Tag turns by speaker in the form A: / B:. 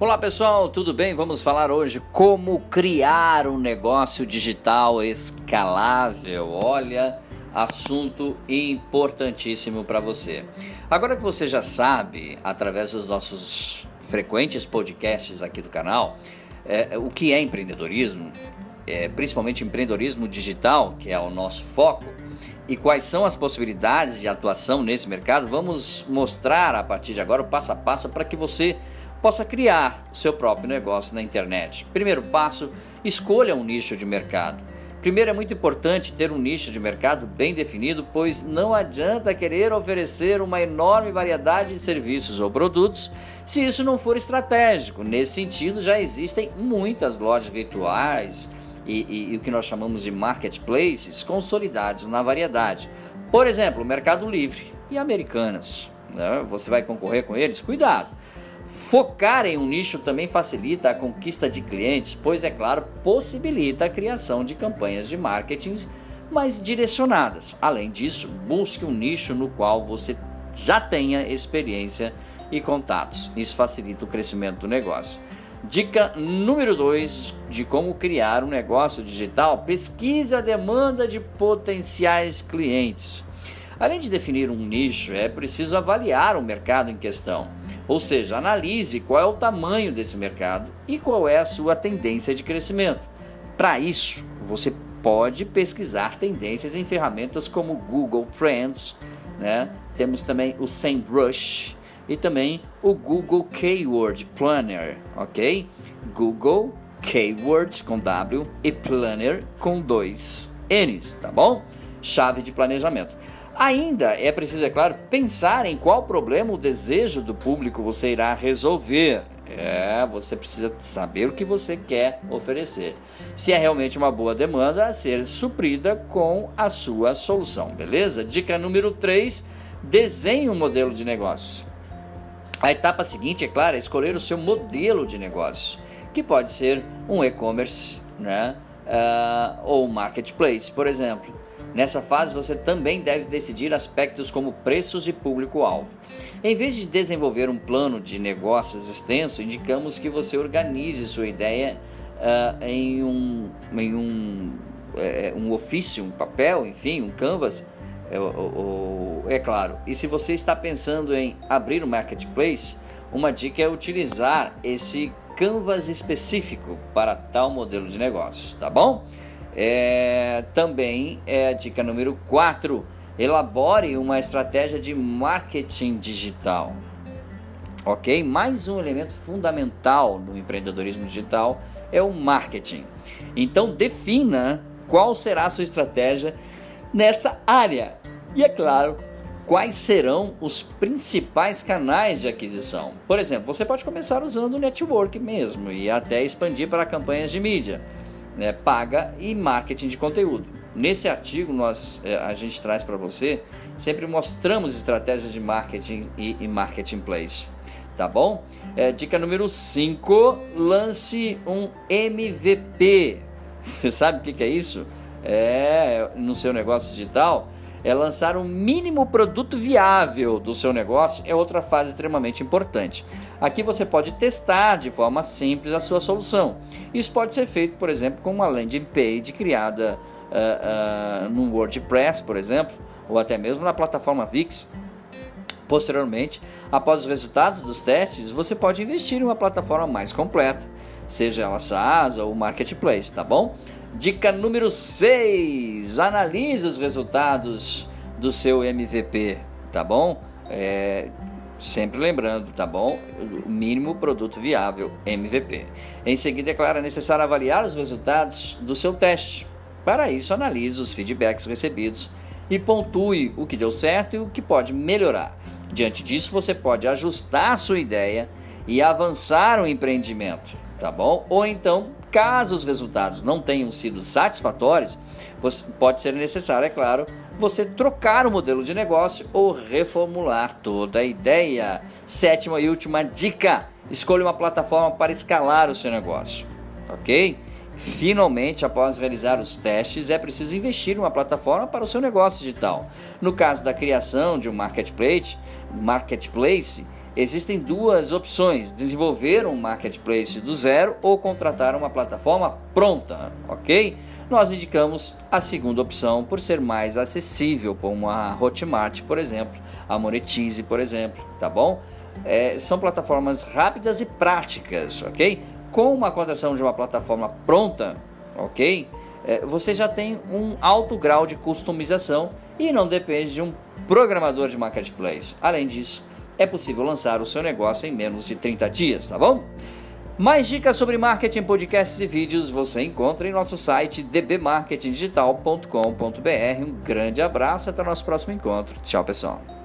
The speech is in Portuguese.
A: Olá pessoal, tudo bem? Vamos falar hoje como criar um negócio digital escalável. Olha, assunto importantíssimo para você. Agora que você já sabe, através dos nossos frequentes podcasts aqui do canal, é, o que é empreendedorismo, é, principalmente empreendedorismo digital, que é o nosso foco, e quais são as possibilidades de atuação nesse mercado, vamos mostrar a partir de agora o passo a passo para que você possa criar o seu próprio negócio na internet. Primeiro passo, escolha um nicho de mercado. Primeiro, é muito importante ter um nicho de mercado bem definido, pois não adianta querer oferecer uma enorme variedade de serviços ou produtos se isso não for estratégico. Nesse sentido, já existem muitas lojas virtuais e, e, e o que nós chamamos de marketplaces consolidados na variedade. Por exemplo, Mercado Livre e Americanas. Né? Você vai concorrer com eles? Cuidado! Focar em um nicho também facilita a conquista de clientes, pois, é claro, possibilita a criação de campanhas de marketing mais direcionadas. Além disso, busque um nicho no qual você já tenha experiência e contatos. Isso facilita o crescimento do negócio. Dica número 2 de como criar um negócio digital: pesquise a demanda de potenciais clientes. Além de definir um nicho, é preciso avaliar o mercado em questão. Ou seja, analise qual é o tamanho desse mercado e qual é a sua tendência de crescimento. Para isso, você pode pesquisar tendências em ferramentas como Google Trends, né? temos também o SEMrush e também o Google Keyword Planner, ok? Google Keywords com W e Planner com dois N's, tá bom? Chave de planejamento. Ainda é preciso, é claro, pensar em qual problema o desejo do público você irá resolver. É, você precisa saber o que você quer oferecer. Se é realmente uma boa demanda a ser suprida com a sua solução, beleza? Dica número 3: desenhe um modelo de negócios. A etapa seguinte, é claro, é escolher o seu modelo de negócio, que pode ser um e-commerce, né? Uh, ou marketplace, por exemplo. Nessa fase, você também deve decidir aspectos como preços e público-alvo. Em vez de desenvolver um plano de negócios extenso, indicamos que você organize sua ideia uh, em, um, em um, é, um ofício, um papel, enfim, um canvas. É, é claro. E se você está pensando em abrir um marketplace, uma dica é utilizar esse canvas específico para tal modelo de negócios, tá bom? É, também é a dica número 4: elabore uma estratégia de marketing digital. Ok? Mais um elemento fundamental do empreendedorismo digital é o marketing. Então, defina qual será a sua estratégia nessa área. E é claro, quais serão os principais canais de aquisição. Por exemplo, você pode começar usando o network mesmo e até expandir para campanhas de mídia né, paga e marketing de conteúdo. Nesse artigo nós é, a gente traz para você sempre mostramos estratégias de marketing e, e marketing place, tá bom? É, dica número 5, lance um MVP. Você sabe o que, que é isso? É no seu negócio digital é lançar um mínimo produto viável do seu negócio é outra fase extremamente importante. Aqui você pode testar de forma simples a sua solução. Isso pode ser feito, por exemplo, com uma landing page criada uh, uh, no WordPress, por exemplo, ou até mesmo na plataforma Wix. Posteriormente, após os resultados dos testes, você pode investir em uma plataforma mais completa, seja ela SaaS ou Marketplace, tá bom? Dica número 6: analise os resultados do seu MVP, tá bom? É, Sempre lembrando, tá bom? O mínimo produto viável, MVP. Em seguida, é claro, é necessário avaliar os resultados do seu teste. Para isso, analise os feedbacks recebidos e pontue o que deu certo e o que pode melhorar. Diante disso, você pode ajustar sua ideia e avançar o empreendimento, tá bom? Ou então, caso os resultados não tenham sido satisfatórios, pode ser necessário, é claro, você trocar o modelo de negócio ou reformular toda a ideia. Sétima e última dica: escolha uma plataforma para escalar o seu negócio, ok? Finalmente, após realizar os testes, é preciso investir em uma plataforma para o seu negócio digital. No caso da criação de um marketplace, marketplace existem duas opções: desenvolver um marketplace do zero ou contratar uma plataforma pronta, ok? Nós indicamos a segunda opção por ser mais acessível, como a Hotmart, por exemplo, a Monetize, por exemplo, tá bom? É, são plataformas rápidas e práticas, ok? Com uma contratação de uma plataforma pronta, ok? É, você já tem um alto grau de customização e não depende de um programador de marketplace. Além disso, é possível lançar o seu negócio em menos de 30 dias, tá bom? Mais dicas sobre marketing, podcasts e vídeos você encontra em nosso site dbmarketingdigital.com.br. Um grande abraço, até o nosso próximo encontro. Tchau, pessoal.